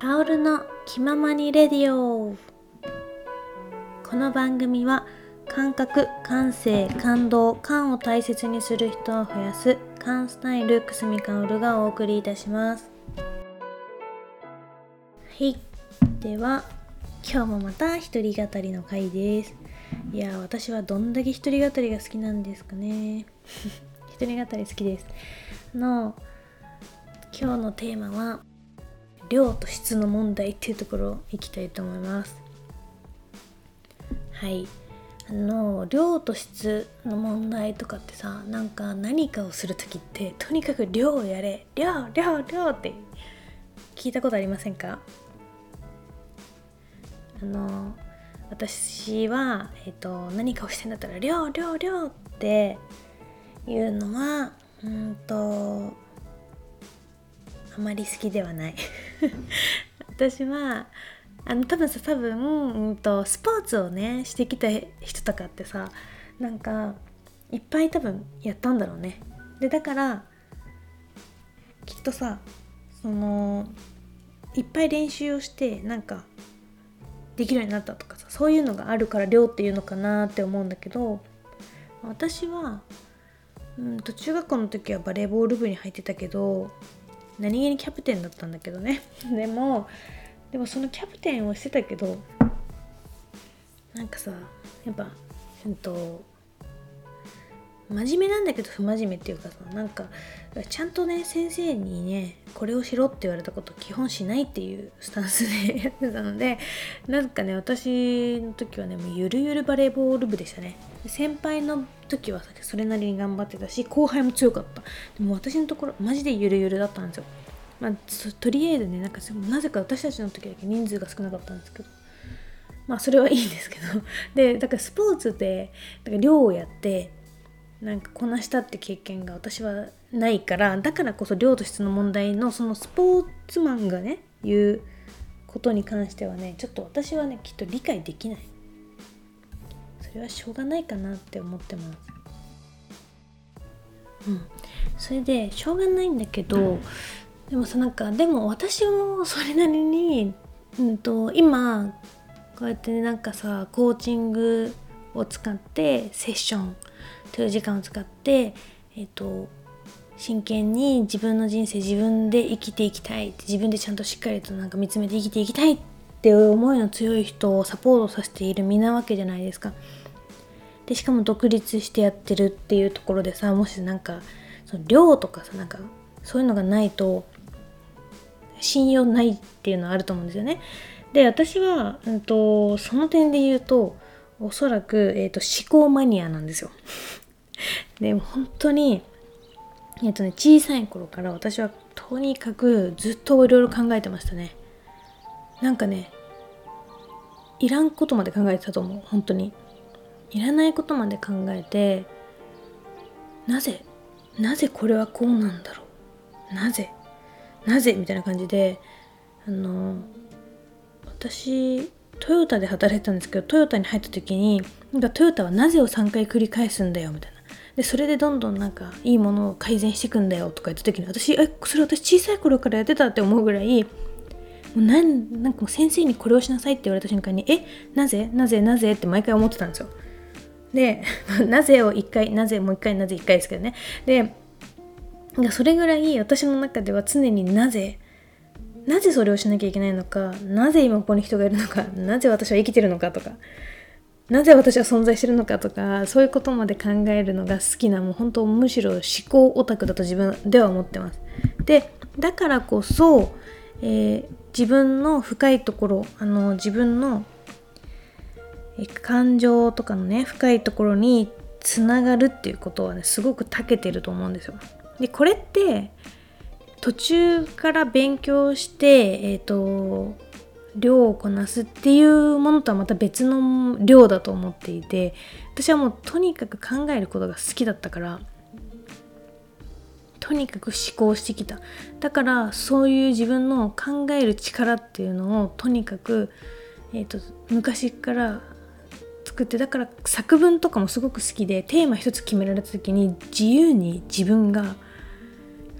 カオルの気ままにレディオ。この番組は感覚感性感動感を大切にする人を増やす感スタイルくすみかおるがお送りいたします。はい。では今日もまた一人語りの回です。いや私はどんだけ一人語りが好きなんですかね。一人語り好きです。の今日のテーマは量と質の問題っていうところいきたいと思います。はい。あの量と質の問題とかってさなんか何かをする時ってとにかく量をやれ。量量量って聞いたことありませんか？あの私は、えーと、何かをしてんだったら「量量量」っていうのはうんとあまり好きではない。私はあの多分さ多分、うんと、スポーツをねしてきた人とかってさなんかいっぱい多分やったんだろうね。でだからきっとさそのいっぱい練習をしてなんかできるようになったとかさそういうのがあるから量っていうのかなって思うんだけど私は、うんと中学校の時はバレーボール部に入ってたけど何気にキャプテンだったんだけどね。でもでもそのキャプテンをしてたけどなんかさやっぱえっと真面目なんだけど不真面目っていうかさなんかちゃんとね先生にねこれをしろって言われたこと基本しないっていうスタンスで やってたのでなんかね私の時はねもうゆるゆるバレーボール部でしたね。先輩の時はそれなりに頑張ってたし後輩も強かった。でも私のところマジでゆるゆるだったんですよ。まあ、とりあえずねなんかなぜか私たちの時だけ人数が少なかったんですけど。まあそれはいいんですけど。でだからスポーツでだから量をやってなんかこなしたって経験が私はないからだからこそ量と質の問題のそのスポーツマンがね言うことに関してはねちょっと私はねきっと理解できない。それはしょうがないかなって思ってます。うん。それでしょうがないんだけどでもさなんかでも私もそれなりに、うんと、今こうやってなんかさコーチングを使ってセッションという時間を使ってえっ、ー、と真剣に自分の人生自分で生きていきたい自分でちゃんとしっかりとなんか見つめて生きていきたいっていう思いの強い人をサポートさせている身なわけじゃないですか。でしかも独立してやってるっていうところでさもしなんかその量とかさなんかそういうのがないと信用ないっていうのはあると思うんですよね。で私は、うんと、その点で言うとおそらく、えーと、思考マニアなんですよ。で本当にえっ、ー、とね小さい頃から私はとにかくずっといろいろ考えてましたね。なんかねいらんことまで考えてたと思う。本当に。いらないことまで考えてなぜなぜこれはこうなんだろう。なぜなぜみたいな感じであの私トヨタで働いてたんですけどトヨタに入った時になんかトヨタはなぜを3回繰り返すんだよみたいな。でそれでどんどんなんかいいものを改善していくんだよとか言った時に私えそれ私小さい頃からやってたって思うぐらいもうなんなんかもう先生にこれをしなさいって言われた瞬間にえなぜなぜなぜって毎回思ってたんですよ。で なぜを1回なぜもう1回なぜ1回ですけどね。でそれぐらい私の中では常になぜなぜそれをしなきゃいけないのかなぜ今ここに人がいるのかなぜ私は生きてるのかとかなぜ私は存在してるのかとかそういうことまで考えるのが好きなもう本当むしろ思考オタクだと自分では思ってます。でだからこそ、えー、自分の深いところあの自分の感情とかのね深いところにつながるっていうことはねすごく長けてると思うんですよ。でこれって途中から勉強してえっ、ー、と量をこなすっていうものとはまた別の量だと思っていて私はもうとにかく考えることが好きだったからとにかく思考してきた。だからそういう自分の考える力っていうのをとにかく、えーと、昔から作ってだから作文とかもすごく好きでテーマ一つ決められた時に自由に自分が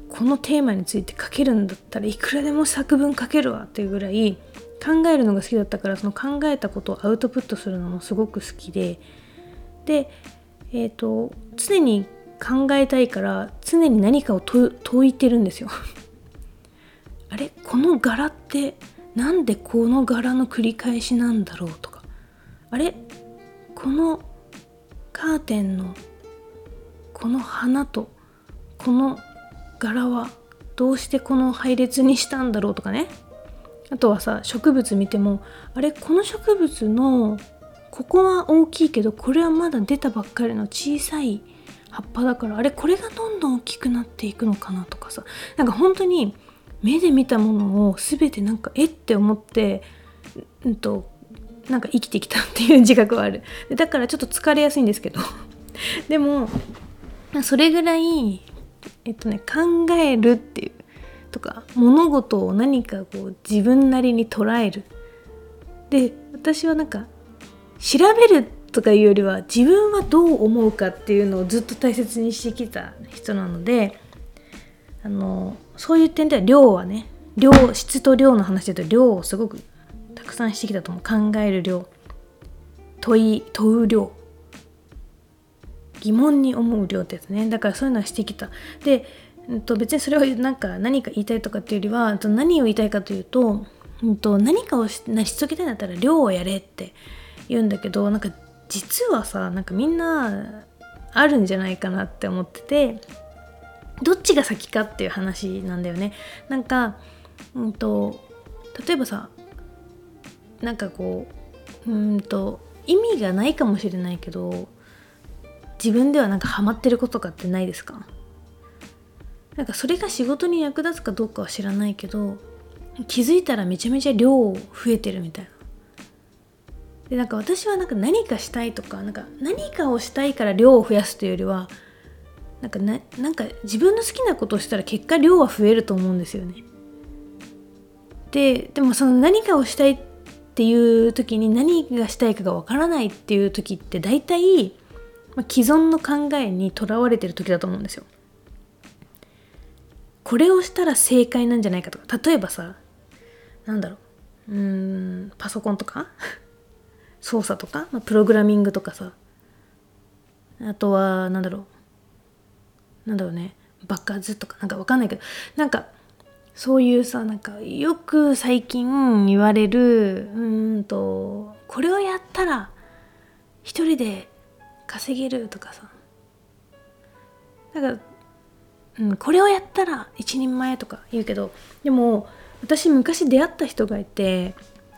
このテーマについて書けるんだったらいくらでも作文書けるわっていうぐらい考えるのが好きだったからその考えたことをアウトプットするのもすごく好きで。でえっ、ー、と常に考えたいから常に何かを問いてるんですよ。あれこの柄ってなんでこの柄の繰り返しなんだろうとか。あれこのカーテンのこの花とこの柄はどうしてこの配列にしたんだろうとかね。あとはさ植物見てもあれこの植物のここは大きいけどこれはまだ出たばっかりの小さい葉っぱだからあれこれがどんどん大きくなっていくのかなとかさ。なんか本当に目で見たものを全てなんかえって思ってうんとなんか生きてきたっていう自覚はある。だからちょっと疲れやすいんですけど。でもそれぐらいえっとね考えるっていうとか物事を何かこう自分なりに捉える。で私はなんか調べるとかいうよりは自分はどう思うかっていうのをずっと大切にしてきた人なのであのそういう点では量はね量質と量の話で言うと量をすごくたくさんしてきたと思う。考える量。問い問う量。疑問に思う量ってやつね。だからそういうのはしてきた。で、うん、と別にそれをなんか何か言いたいとかっていうよりは何を言いたいかというと,、うん、と何かを成し遂げたいんだったら量をやれって言うんだけどなんか実はさなんかみんなあるんじゃないかなって思っててどっちが先かっていう話なんだよね。なんかうんと例えばさなんかこううんと意味がないかもしれないけど自分ではなんかハマってることとかってないですか？なんかそれが仕事に役立つかどうかは知らないけど気づいたらめちゃめちゃ量増えてるみたいな。でなんか私はなんか何かしたいとかなんか何かをしたいから量を増やすというよりはなんかななんか自分の好きなことをしたら結果量は増えると思うんですよね。ででもその何かをしたいっていう時に何がしたいかがわからないっていう時って大体、まあ、既存の考えにとらわれてる時だと思うんですよ。これをしたら正解なんじゃないかとか例えばさなんだろううんパソコンとか？操作とか、まあ、プログラミングとかさ。あとはなんだろう。なんだろうね。爆発とかなんかわかんないけど。なんかそういうさなんかよく最近言われるうんとこれをやったら一人で稼げるとかさ。なんか、うん、これをやったら一人前とか言うけど。でも私昔出会った人がいて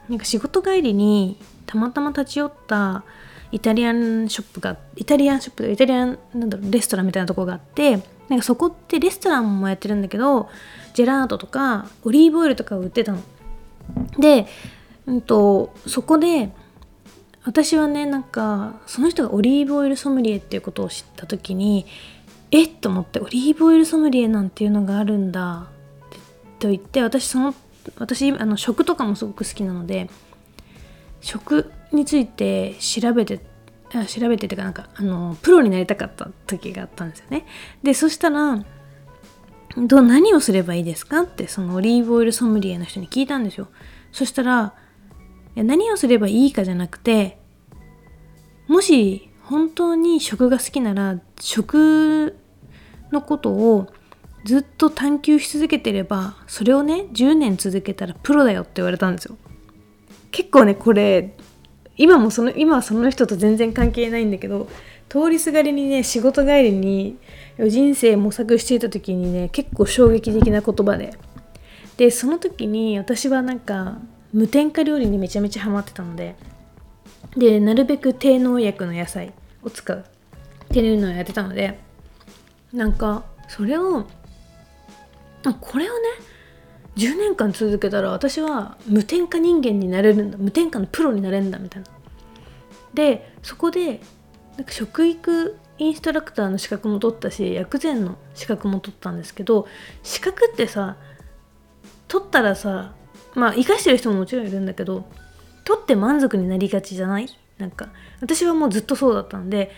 なんか仕事帰りにたまたま立ち寄ったイタリアンショップがイタリアンショップイタリアンなんだろうレストランみたいなとこがあってなんかそこってレストランもやってるんだけどジェラートとかオリーブオイルとか売ってたの。で、うんと、そこで私はねなんかその人がオリーブオイルソムリエっていうことを知った時にえっと思ってオリーブオイルソムリエなんていうのがあるんだと言って私その私あの食とかもすごく好きなので食について調べて調べててかなんかあのプロになりたかった時があったんですよね。でそしたらど何をすればいいですかってそのオリーブオイルソムリエの人に聞いたんですよ。そしたら何をすればいいかじゃなくてもし本当に食が好きなら食のことをずっと探求し続けてればそれをね10年続けたらプロだよって言われたんですよ。結構ねこれ今もその今はその人と全然関係ないんだけど通りすがりにね仕事帰りに人生模索していた時にね結構衝撃的な言葉で。でその時に私はなんか無添加料理にめちゃめちゃハマってたのででなるべく低農薬の野菜を使う。っていうのをやってたのでなんかそれをこれをね10年間続けたら私は無添加人間になれるんだ無添加のプロになれるんだみたいな。でそこでなんか食育インストラクターの資格も取ったし薬膳の資格も取ったんですけど資格ってさ取ったらさまあ生かしてる人ももちろんいるんだけど取って満足になりがちじゃない？なんか私はもうずっとそうだったんで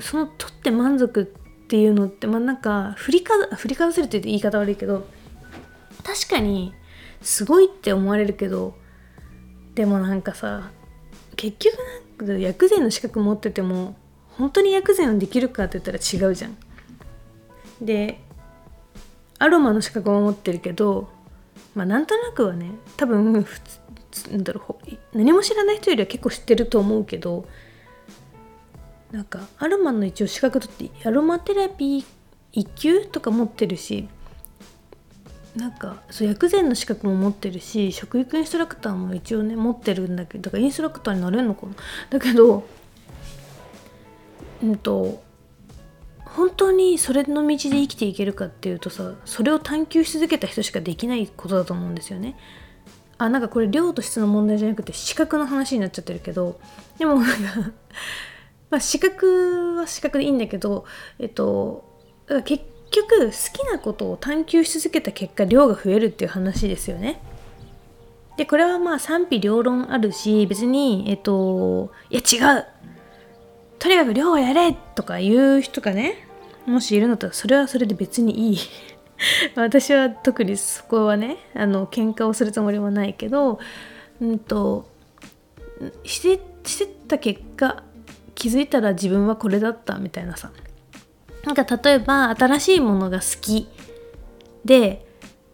その取って満足っていうのってまあなんか振りか振りかざせるって言い方悪いけど確かにすごいって思われるけどでもなんかさ結局なんか薬膳の資格持ってても本当に薬膳をできるかって言ったら違うじゃん。でアロマの資格も持ってるけどまあなんとなくはね多分普通なんだろう何も知らない人よりは結構知ってると思うけどなんかアロマの一応資格取ってアロマテラピー1級とか持ってるしなんかそう薬膳の資格も持ってるし食育インストラクターも一応ね持ってるんだけどだからインストラクターになれるのかなだけどうんと本当にそれの道で生きていけるかっていうとさそれを探求し続けた人しかできないことだと思うんですよね。あなんかこれ量と質の問題じゃなくて資格の話になっちゃってるけどでもなんかまあ資格は資格でいいんだけどえっと結局好きなことを探求し続けた結果量が増えるっていう話ですよね。でこれはまあ賛否両論あるし別にえっといや違う。とにかく量をやれとか言う人がねもしいるのとそれはそれで別にいい。私は特にそこはねあの喧嘩をするつもりもないけどうんとしてしてた結果気づいたら自分はこれだったみたいなさ。なんか例えば新しいものが好きで、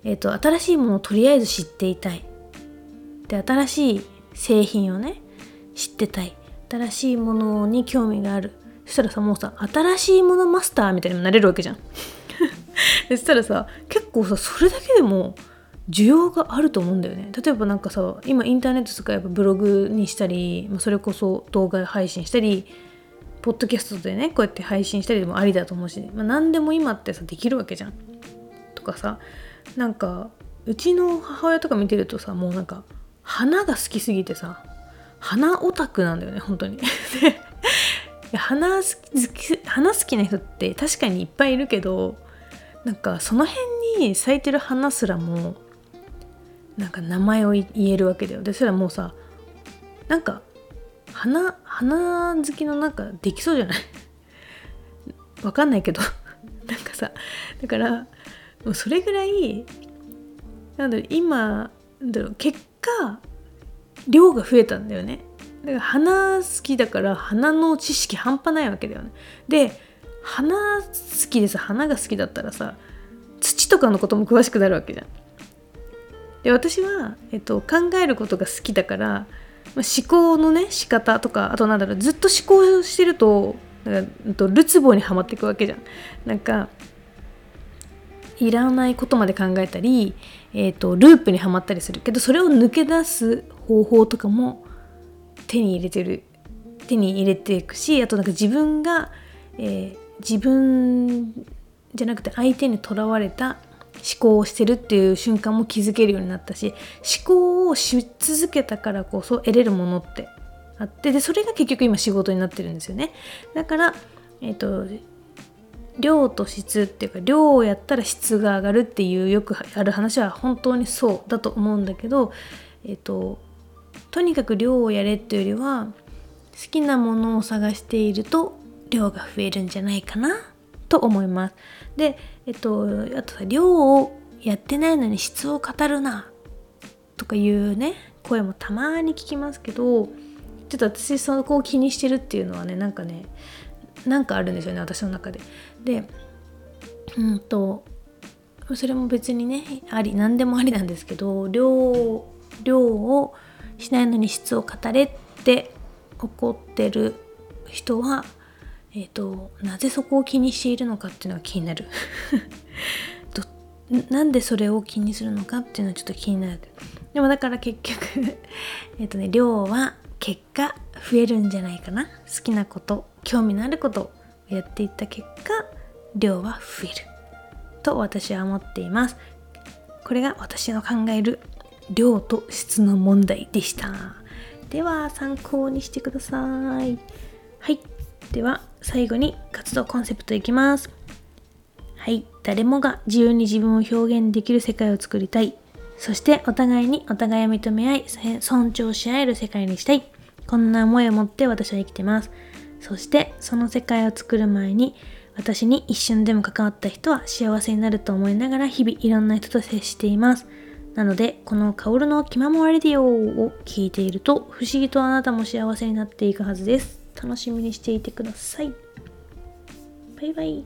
えーと、新しいものをとりあえず知っていたい。で新しい製品をね知ってたい。新しいものに興味がある。そしたらさもうさ新しいものマスターみたいになれるわけじゃん。そしたらさ結構さそれだけでも需要があると思うんだよね。例えばなんかさ今インターネットとかやっぱブログにしたり、まあ、それこそ動画配信したりポッドキャストでねこうやって配信したりでもありだと思うし、まあ、何でも今ってさできるわけじゃん。とかさなんかうちの母親とか見てるとさもうなんか花が好きすぎてさ花オタクなんだよね本当に。花好き花好きな人って確かにいっぱいいるけどなんかその辺に咲いてる花すらもなんか名前を言えるわけだよ。でそれはもうさなんか花花好きのなんかできそうじゃない？わかんないけど。なんかさだからもうそれぐらいなんだろう今だろう結果量が増えたんだよね。だから花好きだから花の知識半端ないわけだよね。で花好きでさ花が好きだったらさ土とかのことも詳しくなるわけじゃん。で私は、えっと、考えることが好きだから、まあ、思考のね仕方とかあとなんだろうずっと思考してるとなんか、と、るつぼにはまっていくわけじゃん。なんかいらないことまで考えたり、えーと、ループにはまったりする。けどそれを抜け出す方法とかも手に入れてる。手に入れていくしあとなんか自分が、えー、自分じゃなくて相手にとらわれた思考をしてるっていう瞬間も気づけるようになったし思考をし続けたからこそ得れるものってあってでそれが結局今仕事になってるんですよねだからえっ、ー、と量と質っていうか量をやったら質が上がるっていうよくある話は本当にそうだと思うんだけどえっ、ー、ととにかく量をやれっていうよりは好きなものを探していると量が増えるんじゃないかなと思います。で、えっと、あとさ、量をやってないのに質を語るなとかいうね、声もたまに聞きますけど、ちょっと私そこを気にしてるっていうのはね、なんかね、なんかあるんですよね、私の中で。で、うんと、それも別にね、あり、何でもありなんですけど、量、量をしないのに質を語れって怒ってる人はえっ、ー、となぜそこを気にしているのかっていうのが気になる。なんでそれを気にするのかっていうのはちょっと気になる。でもだから結局 えっとね量は結果増えるんじゃないかな。好きなこと興味のあることをやっていった結果量は増える。と私は思っています。これが私の考える量と質の問題でした。では参考にしてください。はい。では最後に活動コンセプトいきます。はい。誰もが自由に自分を表現できる世界を作りたい。そしてお互いにお互いを認め合い尊重し合える世界にしたい。こんな思いを持って私は生きてます。そしてその世界を作る前に私に一瞬でも関わった人は幸せになると思いながら日々いろんな人と接しています。なのでこの「薫の気まもレディオ」を聞いていると不思議とあなたも幸せになっていくはずです。楽しみにしていてください。バイバイ。